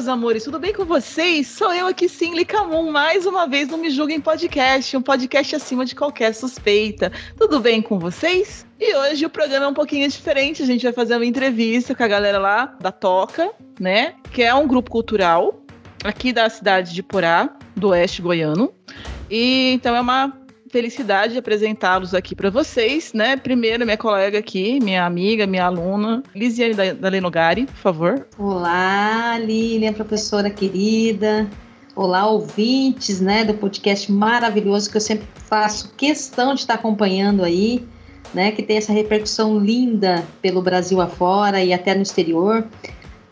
Meus amores, tudo bem com vocês? Sou eu aqui, sim, Licamon, mais uma vez no Me Julguem Podcast, um podcast acima de qualquer suspeita. Tudo bem com vocês? E hoje o programa é um pouquinho diferente, a gente vai fazer uma entrevista com a galera lá da Toca, né? Que é um grupo cultural aqui da cidade de Porá, do oeste goiano. E então é uma felicidade de apresentá-los aqui para vocês, né? Primeiro, minha colega aqui, minha amiga, minha aluna, Lisiane da, da Lenogari, por favor. Olá, Lilian, professora querida. Olá, ouvintes, né, do podcast maravilhoso que eu sempre faço questão de estar acompanhando aí, né, que tem essa repercussão linda pelo Brasil afora e até no exterior.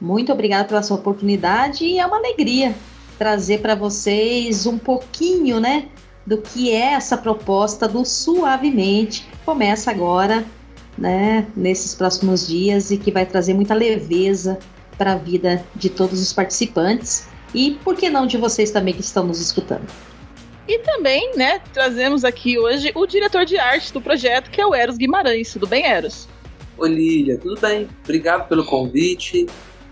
Muito obrigada pela sua oportunidade e é uma alegria trazer para vocês um pouquinho, né, do que é essa proposta do Suavemente, que começa agora, né, nesses próximos dias e que vai trazer muita leveza para a vida de todos os participantes e, por que não, de vocês também que estão nos escutando. E também, né, trazemos aqui hoje o diretor de arte do projeto, que é o Eros Guimarães. Tudo bem, Eros? Oi, Lília, tudo bem? Obrigado pelo convite.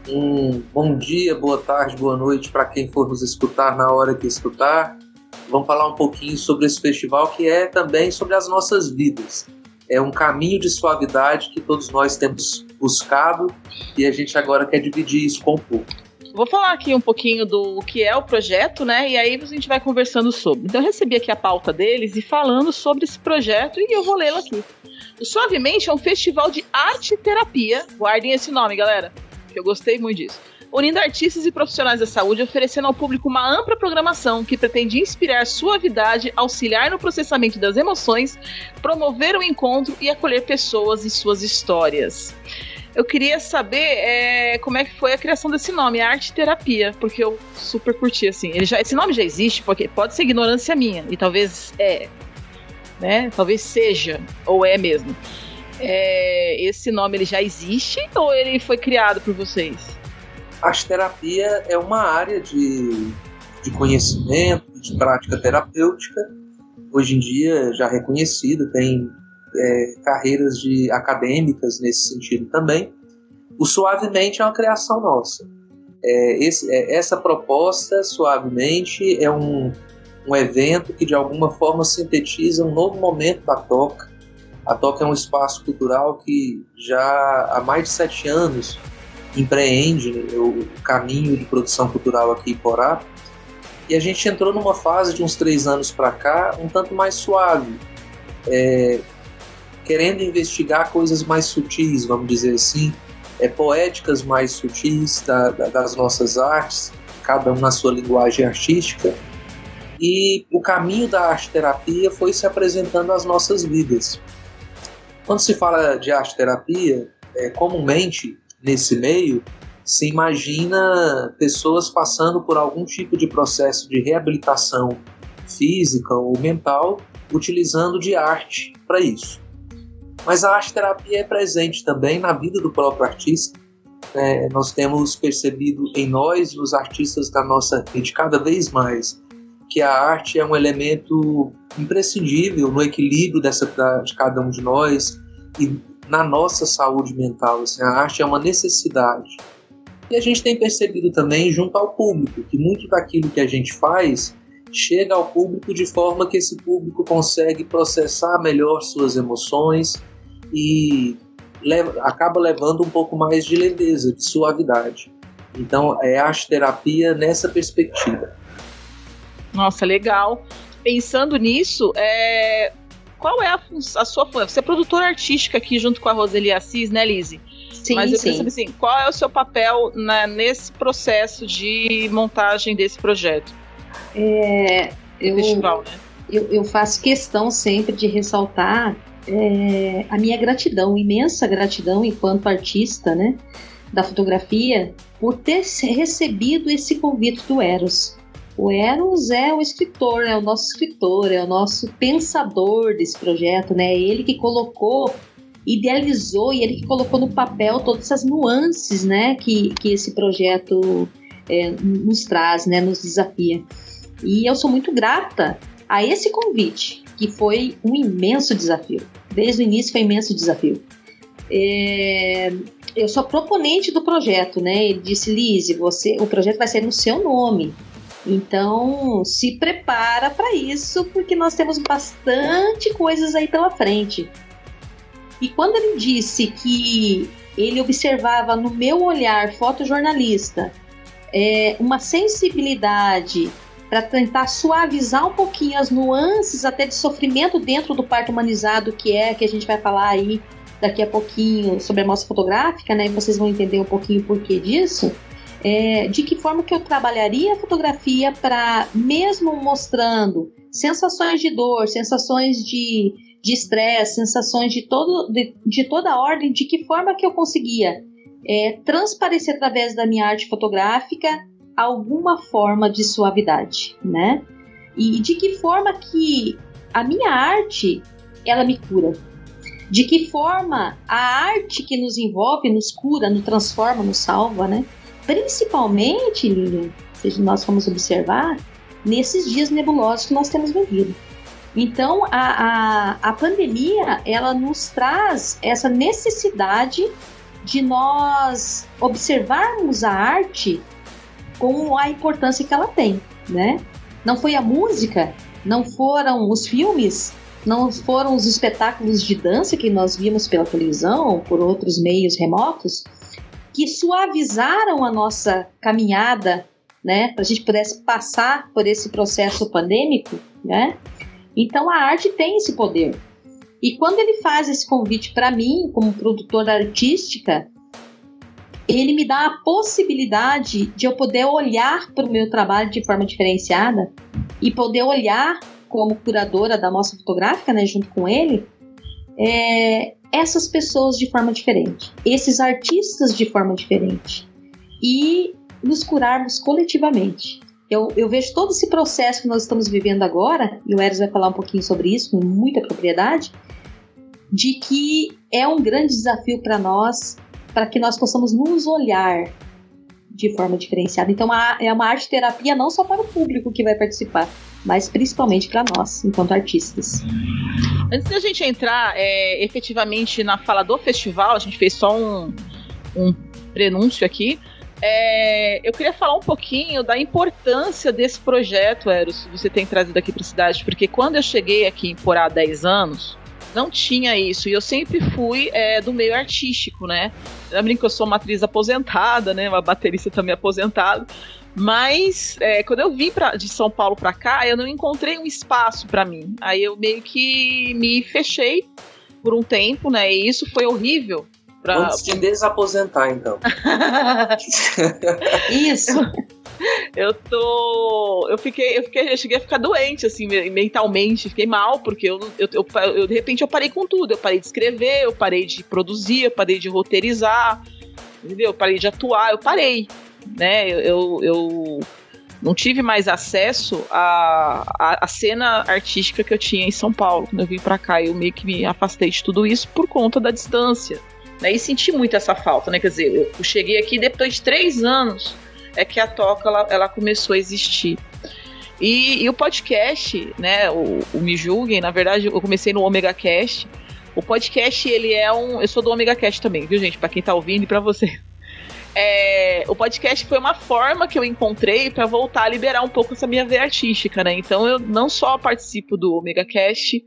Um bom dia, boa tarde, boa noite para quem for nos escutar na hora que escutar. Vamos falar um pouquinho sobre esse festival que é também sobre as nossas vidas. É um caminho de suavidade que todos nós temos buscado e a gente agora quer dividir isso com o público. Vou falar aqui um pouquinho do que é o projeto, né? E aí a gente vai conversando sobre. Então eu recebi aqui a pauta deles e falando sobre esse projeto e eu vou lê-lo aqui. O Suavemente é um festival de arte e terapia. Guardem esse nome, galera, que eu gostei muito disso. Unindo artistas e profissionais da saúde, oferecendo ao público uma ampla programação que pretende inspirar suavidade, auxiliar no processamento das emoções, promover o encontro e acolher pessoas e suas histórias. Eu queria saber é, como é que foi a criação desse nome, Arte Terapia, porque eu super curti assim. Ele já, esse nome já existe, porque pode ser ignorância minha, e talvez é, né? Talvez seja, ou é mesmo. É, esse nome ele já existe ou ele foi criado por vocês? Arte terapia é uma área de, de conhecimento, de prática terapêutica, hoje em dia já reconhecida, tem é, carreiras de acadêmicas nesse sentido também. O Suavemente é uma criação nossa. É, esse, é, essa proposta, Suavemente, é um, um evento que de alguma forma sintetiza um novo momento da Toca. A Toca é um espaço cultural que já há mais de sete anos empreende o caminho de produção cultural aqui em Porá. E a gente entrou numa fase de uns três anos para cá um tanto mais suave, é, querendo investigar coisas mais sutis, vamos dizer assim, é, poéticas mais sutis da, da, das nossas artes, cada um na sua linguagem artística. E o caminho da arte-terapia foi se apresentando às nossas vidas. Quando se fala de arte-terapia, é, comumente nesse meio, se imagina pessoas passando por algum tipo de processo de reabilitação física ou mental, utilizando de arte para isso. Mas a arte terapia é presente também na vida do próprio artista. É, nós temos percebido em nós, nos artistas da nossa rede, cada vez mais, que a arte é um elemento imprescindível no equilíbrio dessa, de cada um de nós e na nossa saúde mental. Assim, a arte é uma necessidade. E a gente tem percebido também junto ao público que muito daquilo que a gente faz chega ao público de forma que esse público consegue processar melhor suas emoções e leva, acaba levando um pouco mais de leveza, de suavidade. Então é arte terapia nessa perspectiva. Nossa, legal. Pensando nisso, é, qual é a, a sua função? Você é produtora artística aqui junto com a Roseli Assis, né, Lizzie? Sim, Mas eu sim. saber assim, qual é o seu papel na- nesse processo de montagem desse projeto? É, eu, festival, né? eu, eu faço questão sempre de ressaltar é, a minha gratidão, imensa gratidão enquanto artista, né, da fotografia, por ter recebido esse convite do Eros. O Eros é o escritor, é o nosso escritor, é o nosso pensador desse projeto, né? É ele que colocou, idealizou e ele que colocou no papel todas essas nuances, né? Que, que esse projeto é, nos traz, né? Nos desafia. E eu sou muito grata a esse convite, que foi um imenso desafio. Desde o início foi um imenso desafio. É, eu sou proponente do projeto, né? Ele disse, Lise, você, o projeto vai ser no seu nome. Então, se prepara para isso, porque nós temos bastante coisas aí pela frente. E quando ele disse que ele observava no meu olhar fotojornalista é, uma sensibilidade para tentar suavizar um pouquinho as nuances até de sofrimento dentro do parto humanizado que é que a gente vai falar aí daqui a pouquinho sobre a mostra fotográfica, né? E vocês vão entender um pouquinho o porquê disso. É, de que forma que eu trabalharia a fotografia para, mesmo mostrando sensações de dor, sensações de estresse, sensações de, todo, de, de, toda a ordem, de que forma que eu conseguia é, transparecer através da minha arte fotográfica alguma forma de suavidade, né? E de que forma que a minha arte ela me cura, de que forma a arte que nos envolve nos cura, nos transforma, nos salva, né? Principalmente, se nós formos observar, nesses dias nebulosos que nós temos vivido. Então, a, a, a pandemia, ela nos traz essa necessidade de nós observarmos a arte com a importância que ela tem, né? Não foi a música, não foram os filmes não foram os espetáculos de dança que nós vimos pela televisão ou por outros meios remotos que suavizaram a nossa caminhada, né, para a gente pudesse passar por esse processo pandêmico, né? Então a arte tem esse poder. E quando ele faz esse convite para mim, como produtora artística, ele me dá a possibilidade de eu poder olhar para o meu trabalho de forma diferenciada e poder olhar como curadora da mostra fotográfica, né, junto com ele, é, essas pessoas de forma diferente, esses artistas de forma diferente e nos curarmos coletivamente. Eu, eu, vejo todo esse processo que nós estamos vivendo agora, e o Eros vai falar um pouquinho sobre isso com muita propriedade, de que é um grande desafio para nós, para que nós possamos nos olhar de forma diferenciada. Então, é uma arte terapia não só para o público que vai participar, mas principalmente para nós, enquanto artistas. Antes da gente entrar é, efetivamente na fala do festival, a gente fez só um, um prenúncio aqui. É, eu queria falar um pouquinho da importância desse projeto, Eros, que você tem trazido aqui para a cidade, porque quando eu cheguei aqui em Porá há 10 anos, não tinha isso. E eu sempre fui é, do meio artístico, né? Eu brinco que eu sou uma atriz aposentada, né? Uma baterista também aposentada. Mas é, quando eu vim pra, de São Paulo para cá, eu não encontrei um espaço para mim. Aí eu meio que me fechei por um tempo, né? E isso foi horrível. Pra... Vamos te desaposentar, então. isso. Eu tô. Eu fiquei, eu fiquei, eu cheguei a ficar doente, assim, mentalmente, fiquei mal, porque eu, eu, eu, eu, de repente eu parei com tudo. Eu parei de escrever, eu parei de produzir, eu parei de roteirizar, entendeu? Eu parei de atuar, eu parei né? Eu, eu, eu não tive mais acesso à, à, à, cena artística que eu tinha em São Paulo. Quando eu vim para cá, eu meio que me afastei de tudo isso por conta da distância. Né? E senti muito essa falta, né? Quer dizer, eu cheguei aqui depois de três anos é que a Toca ela, ela começou a existir. E, e, o podcast, né, o, o Me Julguem, na verdade eu comecei no Omega Cast. O podcast, ele é um... Eu sou do Omega Cast também, viu, gente? Para quem tá ouvindo e para você é, o podcast foi uma forma que eu encontrei para voltar a liberar um pouco essa minha veia artística, né? Então eu não só participo do Omega Cast,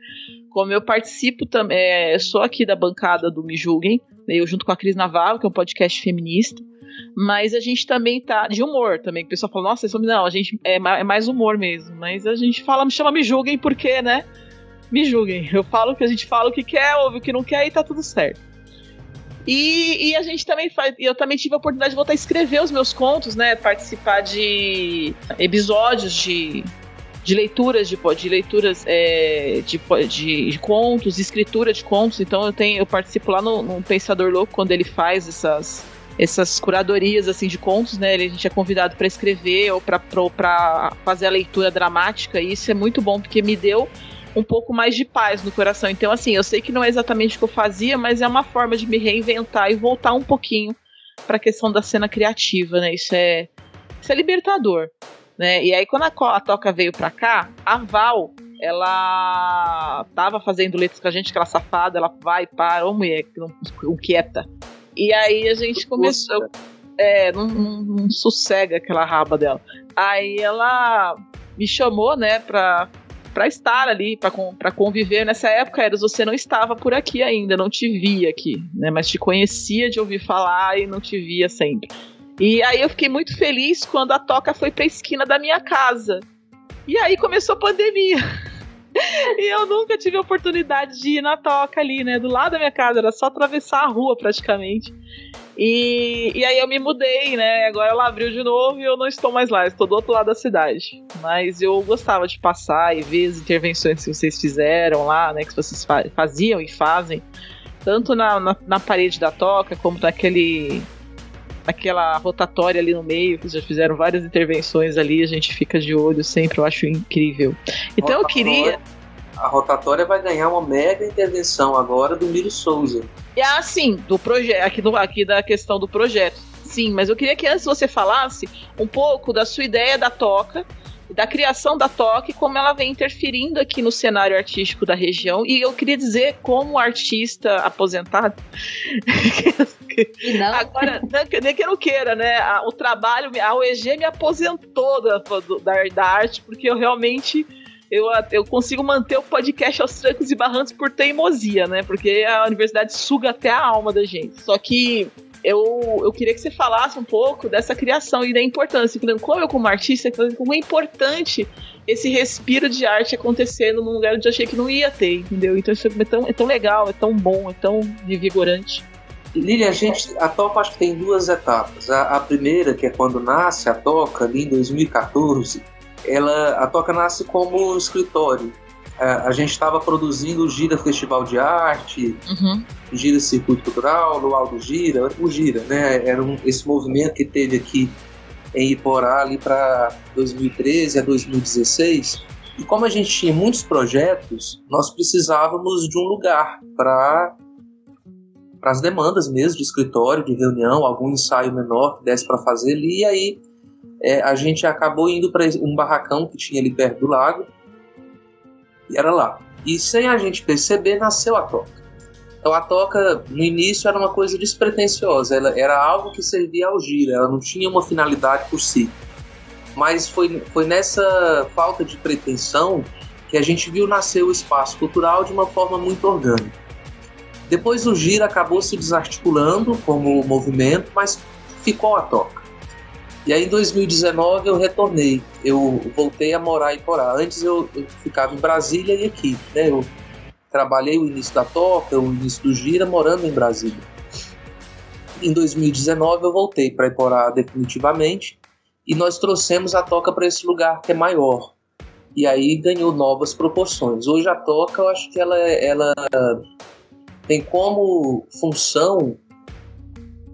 como eu participo também, é, sou aqui da bancada do Me Julguem, né? eu junto com a Cris Navarro, que é um podcast feminista, mas a gente também tá de humor também, que o pessoal fala, nossa, isso, não, a gente é, é mais humor mesmo, mas a gente fala, me chama Me Julguem porque, né? Me julguem. Eu falo que a gente fala o que quer, ouve o que não quer e tá tudo certo. E, e, a gente também faz. Eu também tive a oportunidade de voltar a escrever os meus contos, né? Participar de episódios de, de leituras de, de leituras é, de, de, de, contos, escritura de contos. Então eu tenho, eu participo lá no, no Pensador Louco quando ele faz essas essas curadorias assim de contos, né? A gente é convidado para escrever ou para fazer a leitura dramática. E isso é muito bom porque me deu um pouco mais de paz no coração. Então, assim, eu sei que não é exatamente o que eu fazia, mas é uma forma de me reinventar e voltar um pouquinho para a questão da cena criativa, né? Isso é, isso é libertador, né? E aí, quando a, a Toca veio para cá, a Val, ela tava fazendo letras com a gente, aquela safada, ela vai, para, ô mulher, que não, quieta. E aí a gente começou. É, não, não, não sossega aquela raba dela. Aí ela me chamou, né, pra, para estar ali, para conviver. Nessa época, Eros, você não estava por aqui ainda, não te via aqui, né? Mas te conhecia de ouvir falar e não te via sempre. E aí eu fiquei muito feliz quando a toca foi para a esquina da minha casa. E aí começou a pandemia. e eu nunca tive a oportunidade de ir na toca ali, né? Do lado da minha casa, era só atravessar a rua praticamente. E, e aí eu me mudei, né? Agora ela abriu de novo e eu não estou mais lá, estou do outro lado da cidade. Mas eu gostava de passar e ver as intervenções que vocês fizeram lá, né? Que vocês faziam e fazem. Tanto na, na, na parede da toca, como naquele aquela rotatória ali no meio, que já fizeram várias intervenções ali, a gente fica de olho sempre, eu acho incrível. Então eu queria. A rotatória vai ganhar uma mega intervenção agora do Miro Souza. E ah, sim, do projeto, aqui, do, aqui da questão do projeto. Sim, mas eu queria que antes você falasse um pouco da sua ideia da toca da criação da Toque, como ela vem interferindo aqui no cenário artístico da região. E eu queria dizer, como artista aposentado, não. agora, nem que eu não queira, né? O trabalho, a OEG me aposentou da, da, da arte, porque eu realmente eu, eu consigo manter o podcast aos trancos e barrancos por teimosia, né? Porque a universidade suga até a alma da gente. Só que eu, eu queria que você falasse um pouco dessa criação e da importância. Como eu, como artista, como é importante esse respiro de arte acontecendo num lugar onde eu achei que não ia ter, entendeu? Então isso é tão, é tão legal, é tão bom, é tão revigorante. Lili, a gente, a Toca acho que tem duas etapas. A, a, primeira, que é quando nasce a Toca, ali em 2014, ela, a Toca nasce como escritório. A, a gente estava produzindo o Gira Festival de Arte, uhum. Gira Circuito Cultural, Luau do Gira, o Gira, né? Era um, esse movimento que teve aqui em Iporá ali para 2013 a 2016. E como a gente tinha muitos projetos, nós precisávamos de um lugar para para as demandas mesmo de escritório, de reunião, algum ensaio menor que desse para fazer ali. E aí é, a gente acabou indo para um barracão que tinha ali perto do lago. E era lá. E sem a gente perceber, nasceu a toca. Então a toca, no início, era uma coisa despretensiosa, ela era algo que servia ao gira, ela não tinha uma finalidade por si. Mas foi, foi nessa falta de pretensão que a gente viu nascer o espaço cultural de uma forma muito orgânica. Depois o gira acabou se desarticulando como movimento, mas ficou a toca. E aí em 2019 eu retornei, eu voltei a morar em Corá. Antes eu, eu ficava em Brasília e aqui, né? Eu Trabalhei o início da toca, o início do gira, morando em Brasília. Em 2019 eu voltei para Iporá definitivamente e nós trouxemos a toca para esse lugar que é maior. E aí ganhou novas proporções. Hoje a toca, eu acho que ela, ela tem como função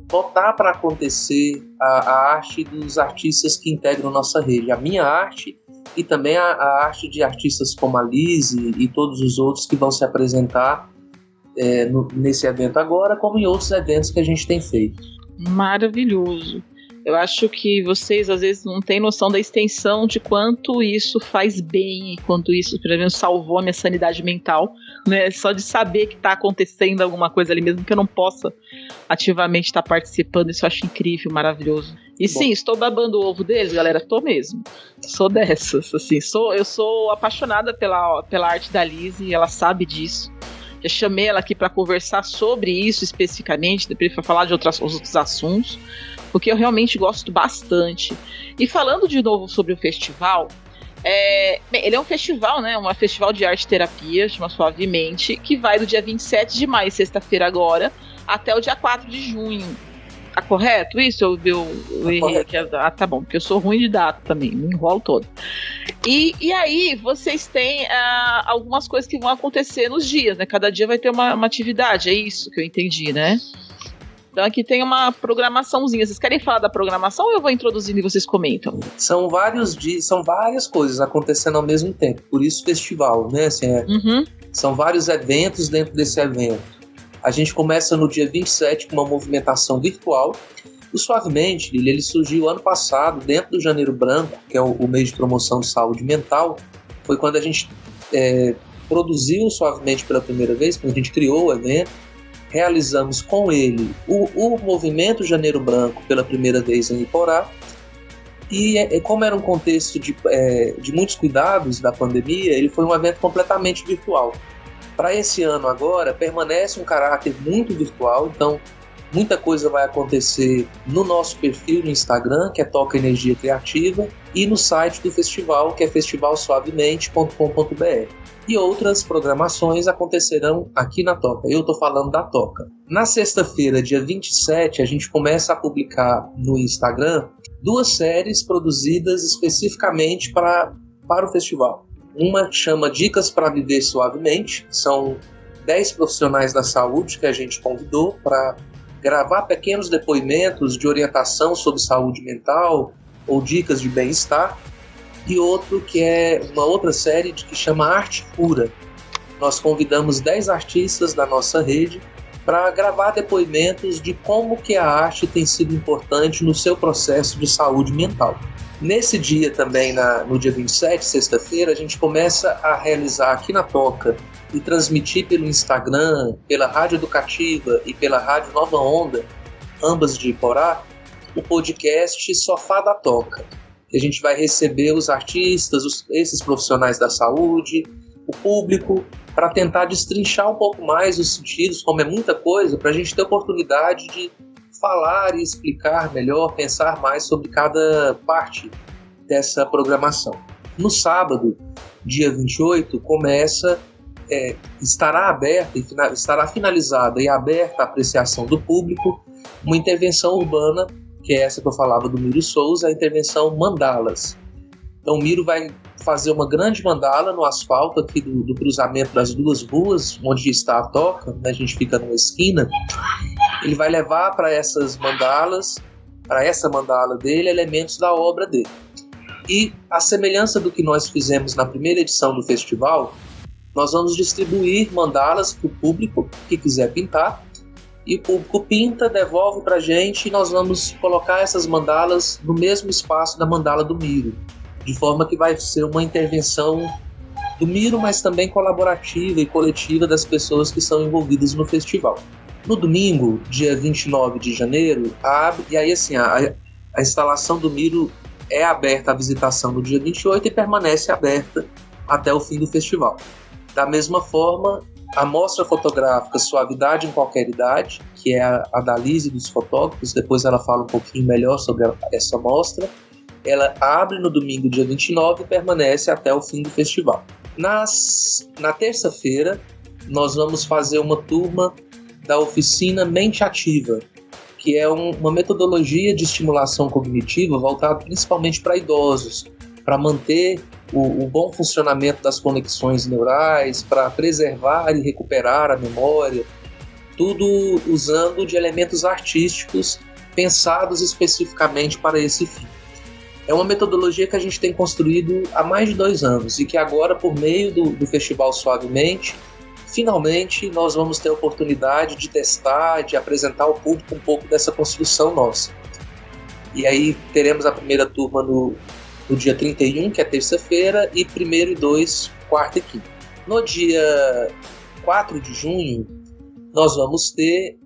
botar para acontecer a, a, arte dos artistas que integram nossa rede. A minha arte e também a, a arte de artistas como a Lise e todos os outros que vão se apresentar é, no, nesse evento agora, como em outros eventos que a gente tem feito. Maravilhoso. Eu acho que vocês às vezes não têm noção da extensão de quanto isso faz bem e quanto isso, por exemplo, salvou a minha sanidade mental, né? Só de saber que está acontecendo alguma coisa ali, mesmo que eu não possa ativamente estar tá participando, isso eu acho incrível, maravilhoso. E Bom. sim, estou babando o ovo deles, galera, tô mesmo. Sou dessas, assim, sou, eu sou apaixonada pela, pela arte da Lizzie, ela sabe disso. Já chamei ela aqui para conversar sobre isso especificamente, depois para falar de outras, outros assuntos porque eu realmente gosto bastante. E falando de novo sobre o festival, é, ele é um festival, né? Um festival de arte terapia, chama Suavemente, que vai do dia 27 de maio, sexta-feira agora, até o dia 4 de junho. Tá correto isso? Eu, eu, eu errei aqui. Ah, tá bom, porque eu sou ruim de data também, me enrolo todo. E, e aí, vocês têm ah, algumas coisas que vão acontecer nos dias, né? Cada dia vai ter uma, uma atividade, é isso que eu entendi, né? Então aqui tem uma programaçãozinha. Vocês querem falar da programação ou eu vou introduzindo e vocês comentam? São vários dias, são várias coisas acontecendo ao mesmo tempo. Por isso festival, né? Assim, é, Uhum. São vários eventos dentro desse evento. A gente começa no dia 27 com uma movimentação virtual. O Suavemente, ele, surgiu ano passado, dentro do Janeiro Branco, que é o, mês de promoção de saúde mental. Foi quando a gente é, produziu Suavemente pela primeira vez, quando a gente criou o evento. Realizamos com ele o, o movimento Janeiro Branco pela primeira vez em Iporá. E é, é, como era um contexto de, é, de muitos cuidados da pandemia, ele foi um evento completamente virtual. Para esse ano agora, permanece um caráter muito virtual, então muita coisa vai acontecer no nosso perfil no Instagram, que é Toca Energia Criativa, e no site do festival, que é festivalsuavemente.com.br. E outras programações acontecerão aqui na Toca. Eu estou falando da Toca. Na sexta-feira, dia 27, a gente começa a publicar no Instagram duas séries produzidas especificamente para, para o festival. Uma chama Dicas para Viver Suavemente, são 10 profissionais da saúde que a gente convidou para gravar pequenos depoimentos de orientação sobre saúde mental ou dicas de bem-estar. E outro que é uma outra série que chama Arte Pura. Nós convidamos 10 artistas da nossa rede para gravar depoimentos de como que a arte tem sido importante no seu processo de saúde mental. Nesse dia também, na, no dia 27, sexta-feira, a gente começa a realizar aqui na Toca e transmitir pelo Instagram, pela Rádio Educativa e pela Rádio Nova Onda, ambas de Iporá, o podcast Sofá da Toca. A gente vai receber os artistas, os, esses profissionais da saúde, o público, para tentar destrinchar um pouco mais os sentidos, como é muita coisa, para a gente ter oportunidade de falar e explicar melhor, pensar mais sobre cada parte dessa programação. No sábado, dia 28, começa, é, estará aberta, estará finalizada e aberta a apreciação do público uma intervenção urbana, que é essa que eu falava do Miro Souza, a intervenção Mandalas. Então o Miro vai fazer uma grande mandala no asfalto aqui do, do cruzamento das duas ruas, onde está a toca, né? a gente fica numa esquina. Ele vai levar para essas mandalas, para essa mandala dele, elementos da obra dele. E a semelhança do que nós fizemos na primeira edição do festival, nós vamos distribuir mandalas para o público que quiser pintar. E o público pinta, devolve para a gente e nós vamos colocar essas mandalas no mesmo espaço da mandala do Miro de forma que vai ser uma intervenção do Miro, mas também colaborativa e coletiva das pessoas que são envolvidas no festival. No domingo, dia 29 de janeiro, abre, e aí assim, a, a instalação do Miro é aberta à visitação no dia 28 e permanece aberta até o fim do festival. Da mesma forma, a mostra fotográfica Suavidade em Qualquer Idade, que é a, a da Lise dos fotógrafos, depois ela fala um pouquinho melhor sobre a, essa mostra, ela abre no domingo, dia 29, e permanece até o fim do festival. Nas, na terça-feira, nós vamos fazer uma turma da oficina Mente Ativa, que é um, uma metodologia de estimulação cognitiva voltada principalmente para idosos, para manter o, o, bom funcionamento das conexões neurais, para preservar e recuperar a memória, tudo usando de elementos artísticos pensados especificamente para esse fim é uma metodologia que a gente tem construído há mais de dois anos e que agora, por meio do, do Festival Suavemente, finalmente nós vamos ter a oportunidade de testar, de apresentar ao público um pouco dessa construção nossa. E aí teremos a primeira turma no, no dia 31, que é terça-feira, e primeiro e dois, quarta e quinta. No dia 4 de junho, nós vamos ter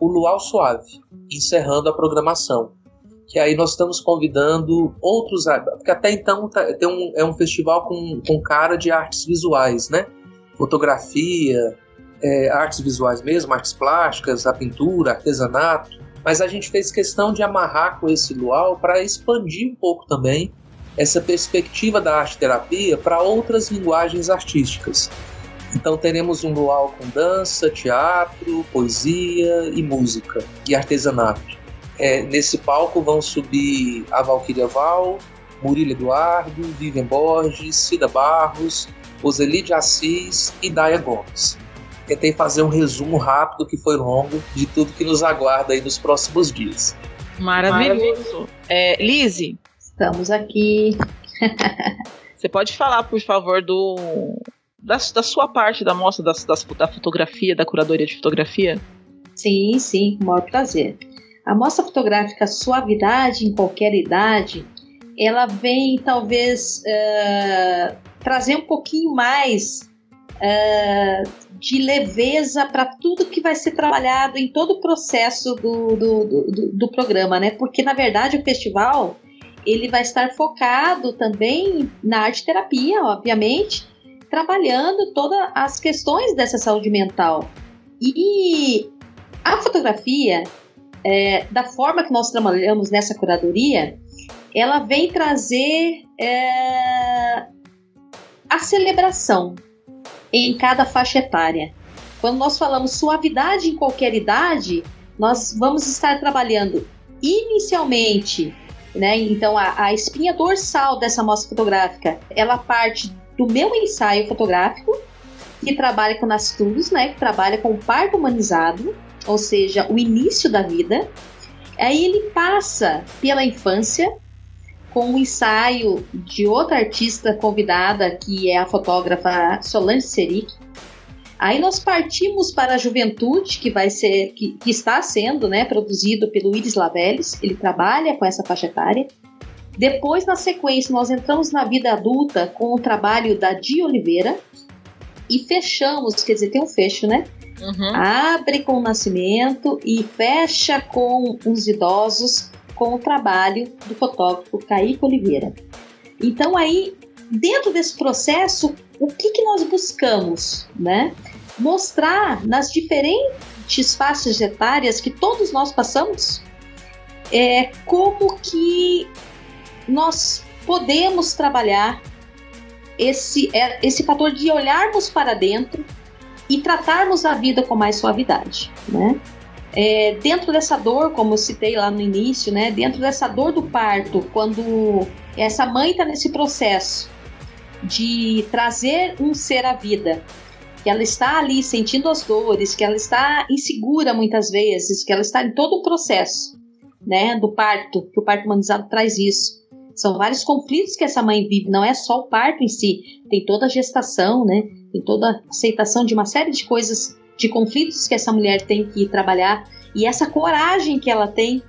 o Luau Suave, encerrando a programação que aí nós estamos convidando outros, porque até então tá, tem um, é um festival com, com cara de artes visuais, né? Fotografia, é, artes visuais mesmo, artes plásticas, a pintura, artesanato. Mas a gente fez questão de amarrar com esse luau para expandir um pouco também essa perspectiva da arte terapia para outras linguagens artísticas. Então teremos um luau com dança, teatro, poesia e música e artesanato. É, nesse palco vão subir a Valquíria Val, Murilo Eduardo, Vivian Borges, Cida Barros, Roseli de Assis e Daya Gomes. tentei fazer um resumo rápido, que foi longo, de tudo que nos aguarda aí nos próximos dias. Maravilhoso. É, Lise. Estamos aqui. Você pode falar, por favor, do da, da sua parte da mostra das, das, da fotografia, da curadoria de fotografia? Sim, sim, com o maior prazer. A mostra fotográfica Suavidade em Qualquer Idade, ela vem talvez uh, trazer um pouquinho mais uh, de leveza para tudo que vai ser trabalhado em todo o processo do, do, do, do, programa, né? Porque na verdade o festival ele vai estar focado também na arte terapia, obviamente, trabalhando todas as questões dessa saúde mental. E a fotografia, é, da forma que nós trabalhamos nessa curadoria, ela vem trazer é, a celebração em cada faixa etária. Quando nós falamos suavidade em qualquer idade, nós vamos estar trabalhando inicialmente, né? Então a, a espinha dorsal dessa mostra fotográfica, ela parte do meu ensaio fotográfico, que trabalha com nascidos, né? Que trabalha com parto humanizado, ou seja, o início da vida. Aí ele passa pela infância, com o ensaio de outra artista convidada, que é a fotógrafa Solange Seric. Aí nós partimos para a juventude, que vai ser, que, que está sendo, né, produzido pelo Iris Laveles. Ele trabalha com essa faixa etária. Depois, na sequência, nós entramos na vida adulta com o trabalho da Di Oliveira e fechamos, quer dizer, tem um fecho, né? Uhum. Abre com o nascimento e fecha com os idosos com o trabalho do fotógrafo Kaique Oliveira. Então aí, dentro desse processo, o que, que nós buscamos, né? Mostrar nas diferentes faixas etárias que todos nós passamos é, como que nós podemos trabalhar esse, é, esse fator de olharmos para dentro e tratarmos a vida com mais suavidade, né? É, dentro dessa dor, como eu citei lá no início, né? Dentro dessa dor do parto, quando essa mãe está nesse processo de trazer um ser à vida, que ela está ali sentindo as dores, que ela está insegura muitas vezes, que ela está em todo o processo, né? Do parto, que o parto humanizado traz isso. São vários conflitos que essa mãe vive, não é só o parto em si, tem toda a gestação, né? Tem toda a aceitação de uma série de coisas, de conflitos que essa mulher tem que trabalhar e essa coragem que ela tem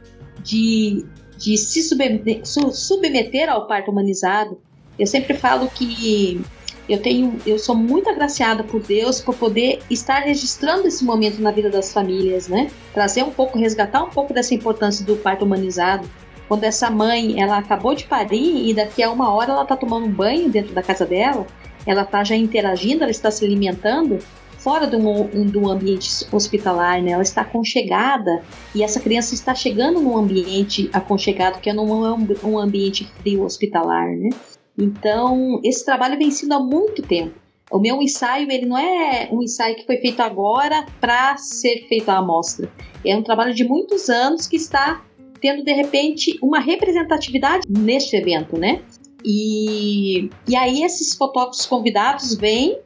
de, de se submeter, submeter ao parto humanizado. Eu sempre falo que eu tenho, eu sou muito agraciada por Deus por poder estar registrando esse momento na vida das famílias, né? Trazer um pouco, resgatar um pouco dessa importância do parto humanizado quando essa mãe ela acabou de parir e daqui a uma hora ela está tomando um banho dentro da casa dela, ela está já interagindo, ela está se alimentando fora de um ambiente hospitalar, né? Ela está aconchegada e essa criança está chegando num ambiente aconchegado que não é um, um ambiente frio hospitalar, né? Então esse trabalho vem sendo há muito tempo. O meu ensaio ele não é um ensaio que foi feito agora para ser feito à amostra. É um trabalho de muitos anos que está tendo de repente uma representatividade neste evento, né? E, e aí esses fotógrafos convidados vêm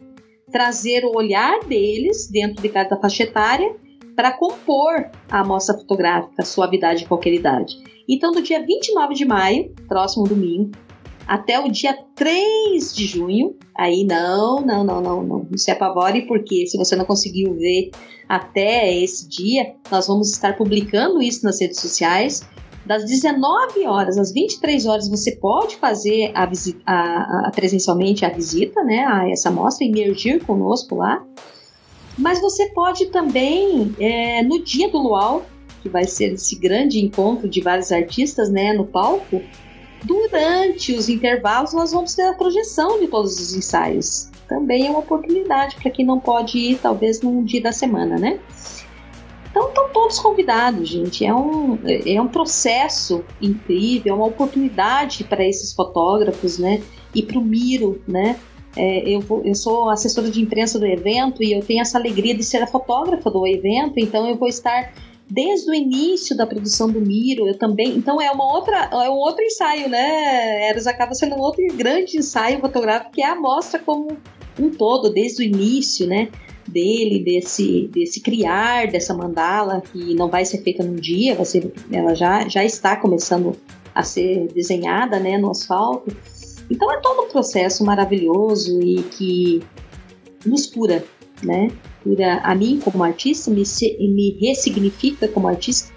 trazer o olhar deles dentro de cada faixa etária para compor a amostra fotográfica Suavidade de Qualquer Idade. Então, do dia 29 de maio, próximo domingo, até o dia 3 de junho. Aí não, não, não, não, não, não se apavore, porque se você não conseguiu ver até esse dia, nós vamos estar publicando isso nas redes sociais. Das 19 horas às 23 horas você pode fazer a visita, a, a, presencialmente a visita, né, a essa mostra, emergir conosco lá. Mas você pode também, é, no dia do Luau, que vai ser esse grande encontro de vários artistas, né, no palco, Durante os intervalos, nós vamos ter a projeção de todos os ensaios. Também é uma oportunidade para quem não pode ir, talvez, num dia da semana, né? Então, estão todos convidados, gente. É um, é um processo incrível, é uma oportunidade para esses fotógrafos, né? E para o Miro, né? É, eu, vou, eu sou assessora de imprensa do evento e eu tenho essa alegria de ser a fotógrafa do evento, então eu vou estar desde o início da produção do Miro, eu também. Então é uma outra, é um outro ensaio, né? Eros acaba sendo um outro grande ensaio fotográfico que é a mostra como um todo, desde o início, né? dele, desse, desse criar dessa mandala, que não vai ser feita num dia, vai ser, ela já, já está começando a ser desenhada né, no asfalto. Então é todo um processo maravilhoso e que nos cura, né? Cura a mim como artista, me, me ressignifica como artista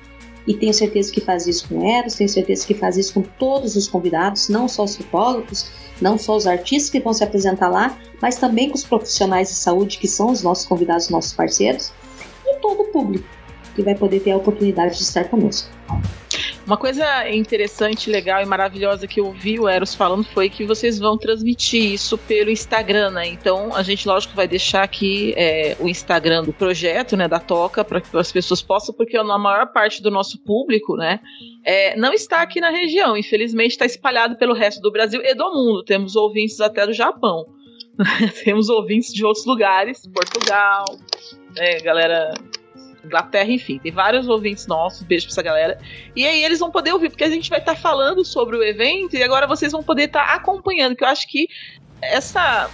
e tenho certeza que faz isso com Eros, tenho certeza que faz isso com todos os convidados, não só os fotógrafos, não só os artistas que vão se apresentar lá, mas também com os profissionais de saúde que são os nossos convidados, nossos parceiros, e todo o público que vai poder ter a oportunidade de estar conosco. Uma coisa interessante, legal e maravilhosa que eu vi o Eros falando foi que vocês vão transmitir isso pelo Instagram, né? Então a gente, lógico, vai deixar aqui é, o Instagram do projeto, né, da Toca, para que as pessoas possam, porque a maior parte do nosso público, né, é, não está aqui na região. Infelizmente, está espalhado pelo resto do Brasil e do mundo. Temos ouvintes até do Japão. Temos ouvintes de outros lugares, Portugal, né, galera Inglaterra, enfim, tem vários ouvintes nossos, beijo pra essa galera. E aí eles vão poder ouvir, porque a gente vai estar tá falando sobre o evento e agora vocês vão poder estar tá acompanhando, que eu acho que essa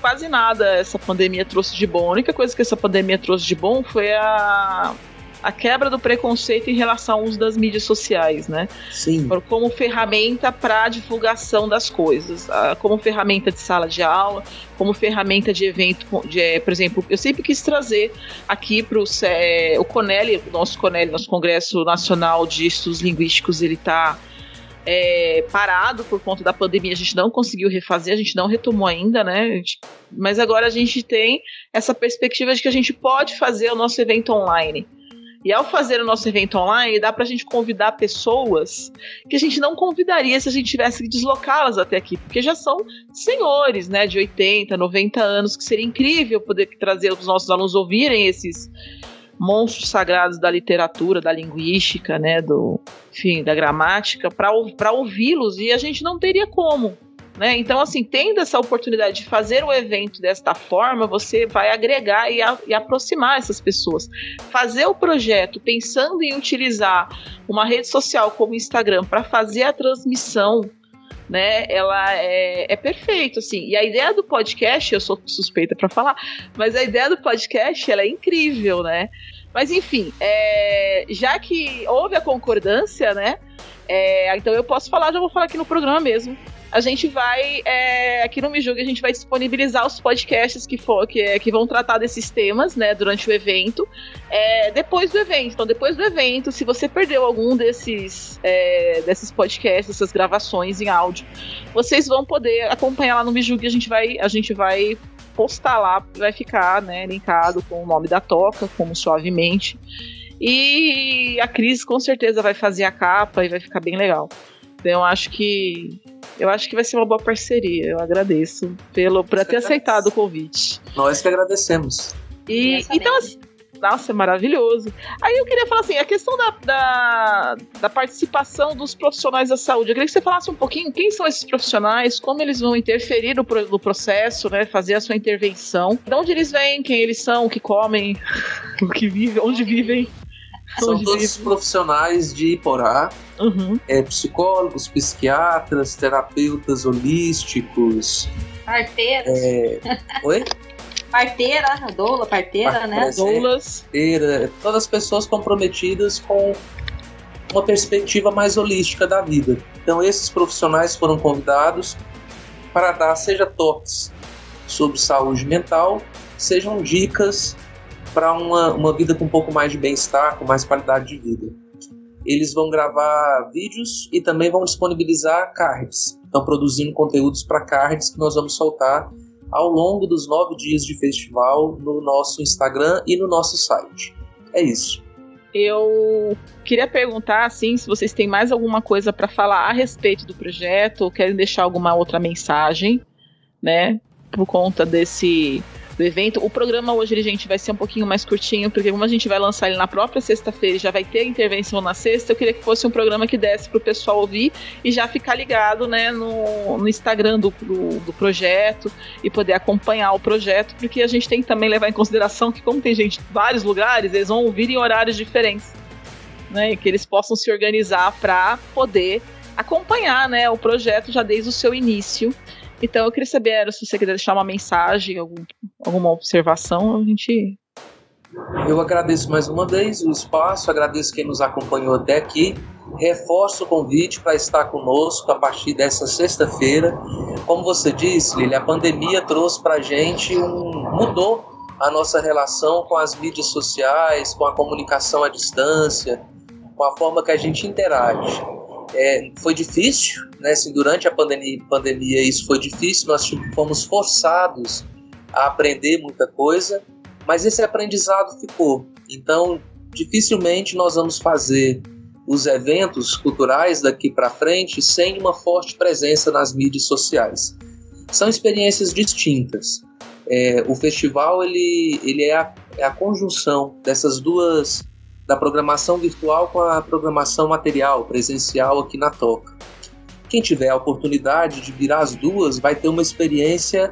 quase nada essa pandemia trouxe de bom. A única coisa que essa pandemia trouxe de bom foi a a quebra do preconceito em relação ao uso das mídias sociais, né? Sim. Como ferramenta para divulgação das coisas, como ferramenta de sala de aula, como ferramenta de evento, de, é, por exemplo, eu sempre quis trazer aqui para é, o CONEL, o nosso CONEL, nosso Congresso Nacional de Estudos Linguísticos, ele está é, parado por conta da pandemia, a gente não conseguiu refazer, a gente não retomou ainda, né? Gente, mas agora a gente tem essa perspectiva de que a gente pode fazer o nosso evento online. E ao fazer o nosso evento online, dá pra gente convidar pessoas que a gente não convidaria se a gente tivesse que deslocá-las até aqui, porque já são senhores, né, de 80, 90 anos, que seria incrível poder trazer os nossos alunos ouvirem esses monstros sagrados da literatura, da linguística, né, do, enfim, da gramática, para ouvi-los e a gente não teria como. Né? Então, assim, tendo essa oportunidade de fazer o evento desta forma, você vai agregar e, a, e aproximar essas pessoas. Fazer o projeto pensando em utilizar uma rede social como o Instagram para fazer a transmissão né? Ela é, é perfeito, assim. E a ideia do podcast, eu sou suspeita para falar, mas a ideia do podcast ela é incrível, né? Mas enfim, é, já que houve a concordância, né? É, então eu posso falar, já vou falar aqui no programa mesmo a gente vai, é, aqui no Me Julgue, a gente vai disponibilizar os podcasts que, for, que, que vão tratar desses temas, né, durante o evento, é, depois do evento. Então, depois do evento, se você perdeu algum desses, é, desses podcasts, essas gravações em áudio, vocês vão poder acompanhar lá no Me Julgue, a gente vai, a gente vai postar lá, vai ficar, né, linkado com o nome da toca, como suavemente. E a Cris com certeza vai fazer a capa e vai ficar bem legal. Então eu acho que eu acho que vai ser uma boa parceria. Eu agradeço pelo por ter aceitado o convite. Nós que agradecemos. E então assim, nossa, é maravilhoso. Aí eu queria falar assim, a questão da, da, da, participação dos profissionais da saúde. Eu queria que você falasse um pouquinho quem são esses profissionais, como eles vão interferir no, no processo, né? Fazer a sua intervenção. De onde eles vêm, quem eles são, o que comem, o que vivem, onde vivem. São todos profissionais de Iporá, uhum. é, psicólogos, psiquiatras, terapeutas holísticos. Parteiras. É... Oi? Parteira, doula, parteira, né? Doulas. Parteira, todas as pessoas comprometidas com uma perspectiva mais holística da vida. Então, esses profissionais foram convidados para dar, seja toques sobre saúde mental, sejam dicas para uma, uma vida com um pouco mais de bem-estar, com mais qualidade de vida. Eles vão gravar vídeos e também vão disponibilizar cards. Estão produzindo conteúdos para cards que nós vamos soltar ao longo dos nove dias de festival no nosso Instagram e no nosso site. É isso. Eu queria perguntar assim se vocês têm mais alguma coisa para falar a respeito do projeto ou querem deixar alguma outra mensagem, né, por conta desse do evento. O programa hoje, gente, vai ser um pouquinho mais curtinho, porque como a gente vai lançar ele na própria sexta-feira e já vai ter intervenção na sexta, eu queria que fosse um programa que desse para o pessoal ouvir e já ficar ligado né, no, no Instagram do, do, do, projeto e poder acompanhar o projeto, porque a gente tem que também levar em consideração que, como tem gente em vários lugares, eles vão ouvir em horários diferentes. Né, que eles possam se organizar para poder acompanhar né, o projeto já desde o seu início Então eu queria saber, Eros, se você quiser deixar uma mensagem, algum, alguma observação, a gente. Eu agradeço mais uma vez o espaço, agradeço quem nos acompanhou até aqui. Reforço o convite para estar conosco a partir dessa sexta-feira. Como você disse, Lili, a pandemia trouxe para a gente um. mudou a nossa relação com as mídias sociais, com a comunicação à distância, com a forma que a gente interage. É, foi difícil, né? Assim, durante a pandemia, pandemia isso foi difícil, nós fomos forçados a aprender muita coisa, mas esse aprendizado ficou. Então, dificilmente nós vamos fazer os eventos culturais daqui para frente sem uma forte presença nas mídias sociais. São experiências distintas. É, o festival ele, ele é, a, é a conjunção dessas duas da programação virtual com a programação material, presencial aqui na Toca. Quem tiver a oportunidade de virar as duas vai ter uma experiência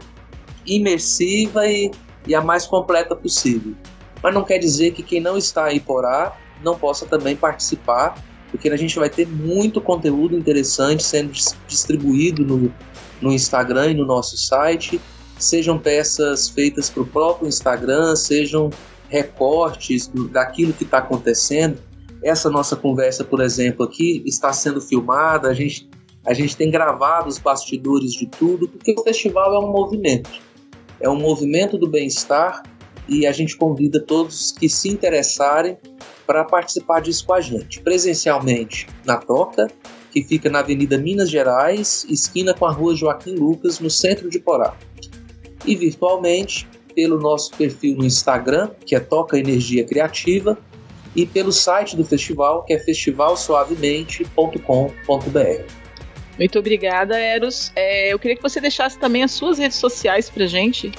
imersiva e, e a mais completa possível. Mas não quer dizer que quem não está aí por lá não possa também participar, porque a gente vai ter muito conteúdo interessante sendo distribuído no, no Instagram e no nosso site, sejam peças feitas para o próprio Instagram, sejam recortes daquilo que está acontecendo. Essa nossa conversa, por exemplo, aqui está sendo filmada, a gente, a gente tem gravado os bastidores de tudo, porque o festival é um movimento. É um movimento do bem-estar e a gente convida todos que se interessarem para participar disso com a gente. Presencialmente na Toca, que fica na Avenida Minas Gerais, esquina com a Rua Joaquim Lucas, no centro de Porá. E virtualmente pelo nosso perfil no Instagram, que é Toca Energia Criativa, e pelo site do festival, que é festivalsuavemente.com.br. Muito obrigada, Eros. É, eu queria que você deixasse também as suas redes sociais pra gente.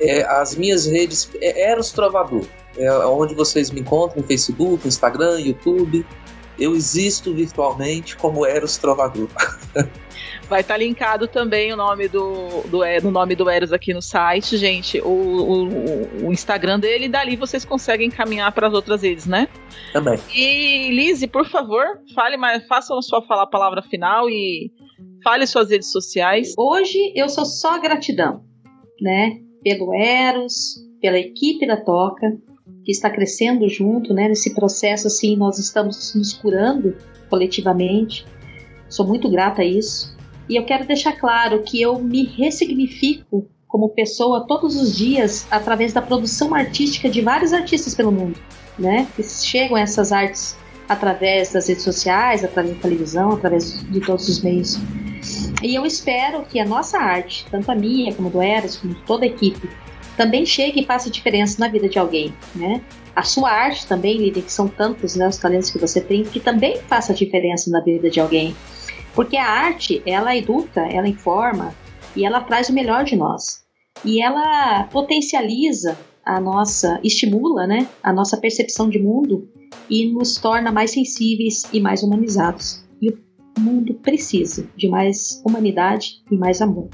É, as minhas redes é Eros Trovador, é onde vocês me encontram Facebook, Instagram, YouTube. Eu existo virtualmente como Eros Trovador. Vai estar tá linkado também o nome do, do, no nome do Eros aqui no site, gente. O, o, o Instagram dele, e dali vocês conseguem caminhar para as outras redes, né? Também. E Lise, por favor, fale mais, faça a sua falar a palavra final e fale suas redes sociais. Hoje eu sou só gratidão, né? Pelo Eros, pela equipe da Toca, que está crescendo junto, né? Nesse processo, assim, nós estamos nos curando coletivamente. Sou muito grata a isso. E eu quero deixar claro que eu me ressignifico como pessoa todos os dias através da produção artística de vários artistas pelo mundo, né? Que chegam a essas artes através das redes sociais, através da televisão, através de todos os meios. E eu espero que a nossa arte, tanto a minha como do Eras, como toda a equipe, também chegue e faça diferença na vida de alguém, né? A sua arte também, Lili, que são tantos né, os talentos que você tem, que também faça diferença na vida de alguém. Porque a arte, ela educa, ela informa e ela traz o melhor de nós. E ela potencializa a nossa, estimula, né, a nossa percepção de mundo e nos torna mais sensíveis e mais humanizados. E o mundo precisa de mais humanidade e mais amor.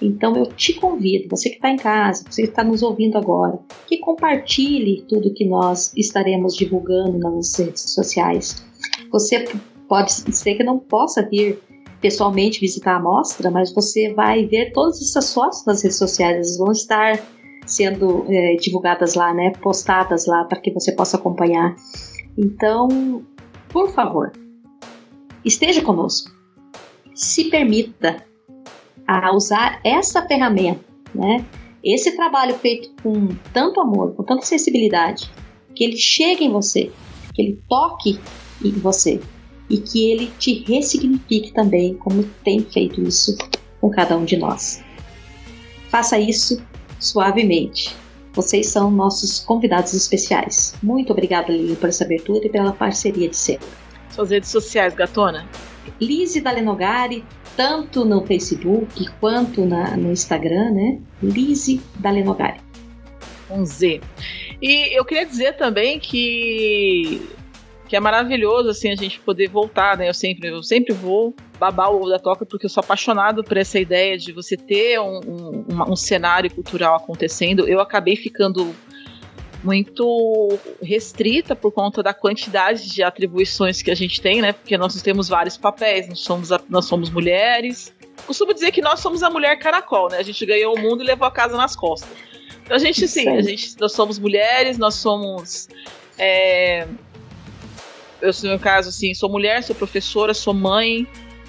Então eu te convido, você que está em casa, você que está nos ouvindo agora, que compartilhe tudo que nós estaremos divulgando nas redes sociais. Você pode ser que não possa vir pessoalmente visitar a mostra, mas você vai ver todas essas fotos nas redes sociais, elas vão estar sendo é, divulgadas lá, né, postadas lá para que você possa acompanhar. Então, por favor, esteja conosco. Se permita a usar essa ferramenta, né? Esse trabalho feito com tanto amor, com tanta sensibilidade, que ele chegue em você, que ele toque em você, e que ele te ressignifique também, como tem feito isso com cada um de nós. Faça isso suavemente. Vocês são nossos convidados especiais. Muito obrigada, Lili, por essa abertura e pela parceria de sempre. Suas redes sociais, gatona? Lise Dalenogari, tanto no Facebook quanto na, no Instagram, né? Lise Dalenogari. Com Z. E eu queria dizer também que que é maravilhoso assim a gente poder voltar, né? Eu sempre, eu sempre vou babar o ovo da toca porque eu sou apaixonado por essa ideia de você ter um, um, um cenário cultural acontecendo. Eu acabei ficando muito restrita por conta da quantidade de atribuições que a gente tem, né? Porque nós temos vários papéis, nós somos, nós somos mulheres, costumo dizer que nós somos a mulher caracol, né? A gente ganhou o mundo e levou a casa nas costas. Então a gente, sim, a gente, nós somos mulheres, nós somos. É, eu, no meu caso, assim, sou mulher, sou professora, sou mãe,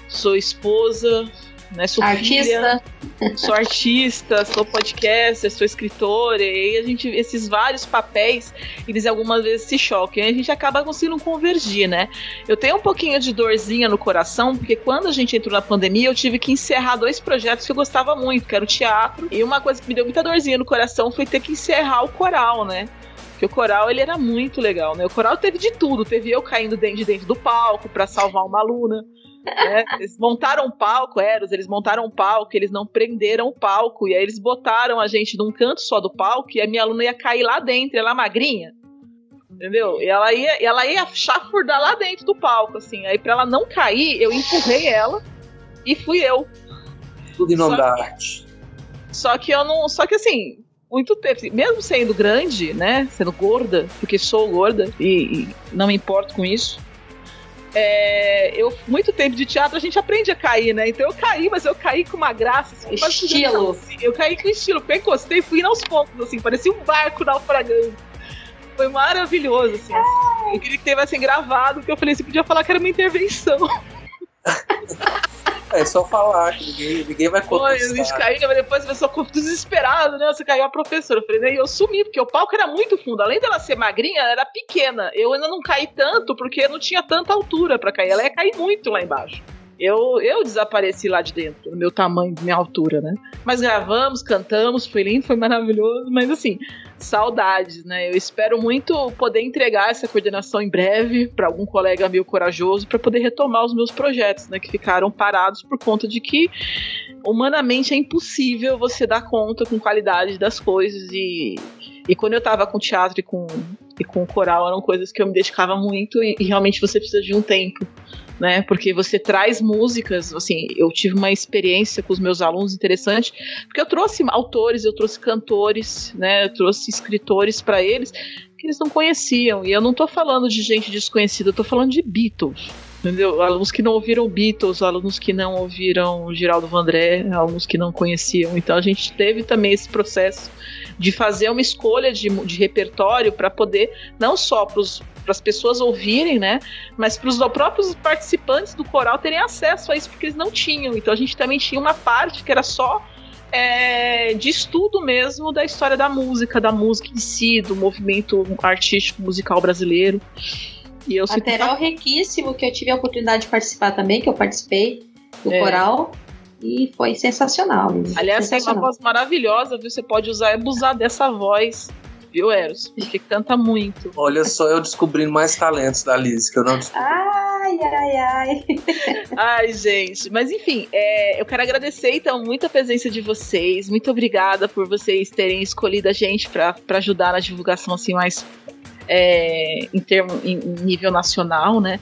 sou esposa, né? Sou artista. Filha, sou artista, sou podcaster, sou escritora, e a gente, esses vários papéis, eles algumas vezes se chocam, e a gente acaba conseguindo convergir, né? Eu tenho um pouquinho de dorzinha no coração, porque quando a gente entrou na pandemia, eu tive que encerrar dois projetos que eu gostava muito, que era o teatro, e uma coisa que me deu muita dorzinha no coração foi ter que encerrar o coral, né? Porque o coral ele era muito legal, né? O coral teve de tudo, teve eu caindo dentro de dentro do palco para salvar uma aluna. Né? Eles montaram um palco, Eros, eles montaram um palco, eles não prenderam o palco, e aí eles botaram a gente num canto só do palco e a minha aluna ia cair lá dentro, ela magrinha. Entendeu? E ela ia, ela ia chafurdar lá dentro do palco, assim. Aí, pra ela não cair, eu empurrei ela e fui eu. Tudo em nome da arte. Só que eu não. Só que assim, muito tempo. assim, Mesmo sendo grande, né? Sendo gorda, porque sou gorda e, e não me importo com isso. é, eu, muito tempo de teatro, a gente aprende a cair, né? Então eu caí, mas eu caí com uma graça. Assim, Estilo. assim, Eu caí com estilo, porque encostei e fui aos poucos, assim, parecia um barco naufragando. Foi maravilhoso, assim. Eu queria que tivessem gravado, porque eu falei, você podia falar que era uma intervenção. É só falar, que ninguém, ninguém vai Foi, a gente contestar. caiu, mas depois a pessoa ficou desesperada, né? Você caiu a professora. Eu falei, né? E eu sumi, porque o palco era muito fundo. Além dela ser magrinha, ela era pequena. Eu ainda não caí tanto, porque não tinha tanta altura pra cair. Ela ia cair muito lá embaixo. Eu, eu desapareci lá de dentro, no meu tamanho, minha altura, né? Mas gravamos, cantamos, foi lindo, foi maravilhoso, mas assim, saudades, né? Eu espero muito poder entregar essa coordenação em breve para algum colega meu corajoso para poder retomar os meus projetos, né? Que ficaram parados por conta de que humanamente é impossível você dar conta com qualidade das coisas e, e quando eu tava com teatro e com, e com coral eram coisas que eu me dedicava muito e, e realmente você precisa de um tempo né? Porque você traz músicas, assim, eu tive uma experiência com os meus alunos interessante, porque eu trouxe autores, eu trouxe cantores, né? Eu trouxe escritores para eles que eles não conheciam. E eu não tô falando de gente desconhecida, eu tô falando de Beatles. Entendeu? Alunos que não ouviram Beatles, alunos que não ouviram Geraldo Vandré, alunos que não conheciam. Então a gente teve também esse processo de fazer uma escolha de, de repertório para poder, não só para as pessoas ouvirem, né? Mas para os próprios participantes do coral terem acesso a isso, porque eles não tinham. Então a gente também tinha uma parte que era só é, de estudo mesmo da história da música, da música em si, do movimento artístico musical brasileiro. E eu Material riquíssimo que eu tive a oportunidade de participar também, que eu participei do É. coral. E foi sensacional. Aliás, tem uma sensacional. voz maravilhosa, viu? Você pode usar e abusar dessa voz, viu, Eros? Porque canta muito. Olha só eu descobrindo mais talentos da Liz, que eu não descobri. Ai, ai, ai. Ai, gente. Mas enfim, é, eu quero agradecer então muito a presença de vocês. Muito obrigada por vocês terem escolhido a gente para ajudar na divulgação assim mais é, em termo em, em nível nacional, né?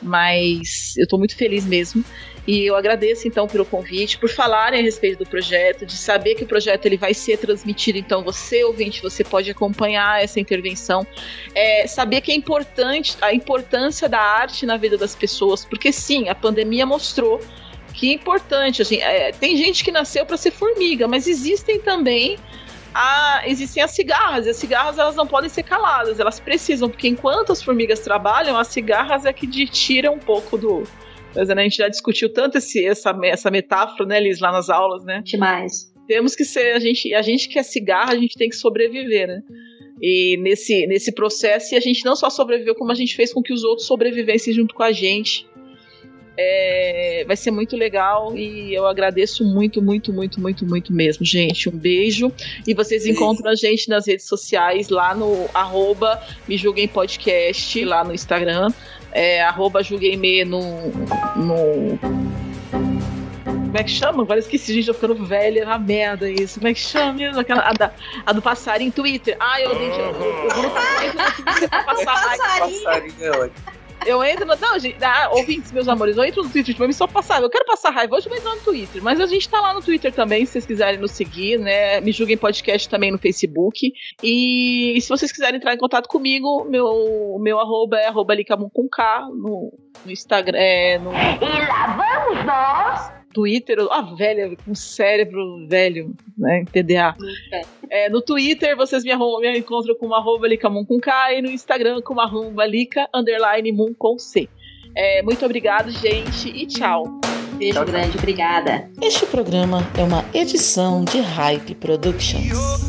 Mas eu estou muito feliz mesmo. E eu agradeço então pelo convite, por falarem a respeito do projeto, de saber que o projeto ele vai ser transmitido. Então, você, ouvinte, você pode acompanhar essa intervenção. É, saber que é importante a importância da arte na vida das pessoas, porque sim, a pandemia mostrou que é importante. Assim, é, tem gente que nasceu para ser formiga, mas existem também a, existem as cigarras, e as cigarras elas não podem ser caladas, elas precisam, porque enquanto as formigas trabalham, as cigarras é que tiram um pouco do. Mas né, a gente já discutiu tanto esse, essa, essa metáfora, né, Liz, lá nas aulas, né? Demais. Temos que ser, a gente, a gente que é cigarra, a gente tem que sobreviver, né? E nesse, nesse processo, e a gente não só sobreviveu, como a gente fez com que os outros sobrevivessem junto com a gente. É, vai ser muito legal e eu agradeço muito, muito, muito, muito, muito mesmo, gente. Um beijo. E vocês encontram a gente nas redes sociais, lá no arroba Me Julguem Podcast, lá no Instagram, é, arroba Julgueime no, no. Como é que chama? Agora esqueci, gente, tô ficando velha, é uma merda isso. Como é que chama? Aquela, a, da, a do passarinho Twitter. Ah, eu, gente, eu, eu, eu vou no Twitter pra passar raiva. Passarinho é ótimo. Eu entro no. Não, gente, ah, ouvintes, meus amores, eu entro no Twitter, tipo, eu me só passar. Eu quero passar raiva, hoje vou entrar no Twitter. Mas a gente tá lá no Twitter também, se vocês quiserem nos seguir, né? Me julguem podcast também no Facebook. E, se vocês quiserem entrar em contato comigo, meu, meu arroba é arroba Licamun com K no, no Instagram. É, no E lá vamos nós. Twitter, a velha com cérebro velho, né, TDA. É, no Twitter vocês me, arrumam, me encontram com arroba Licamun com K e no Instagram com arroba Lica underline Moon com C. É, muito obrigado, gente, e tchau. Beijo tchau, grande, tchau. obrigada. Este programa é uma edição de Hype Productions.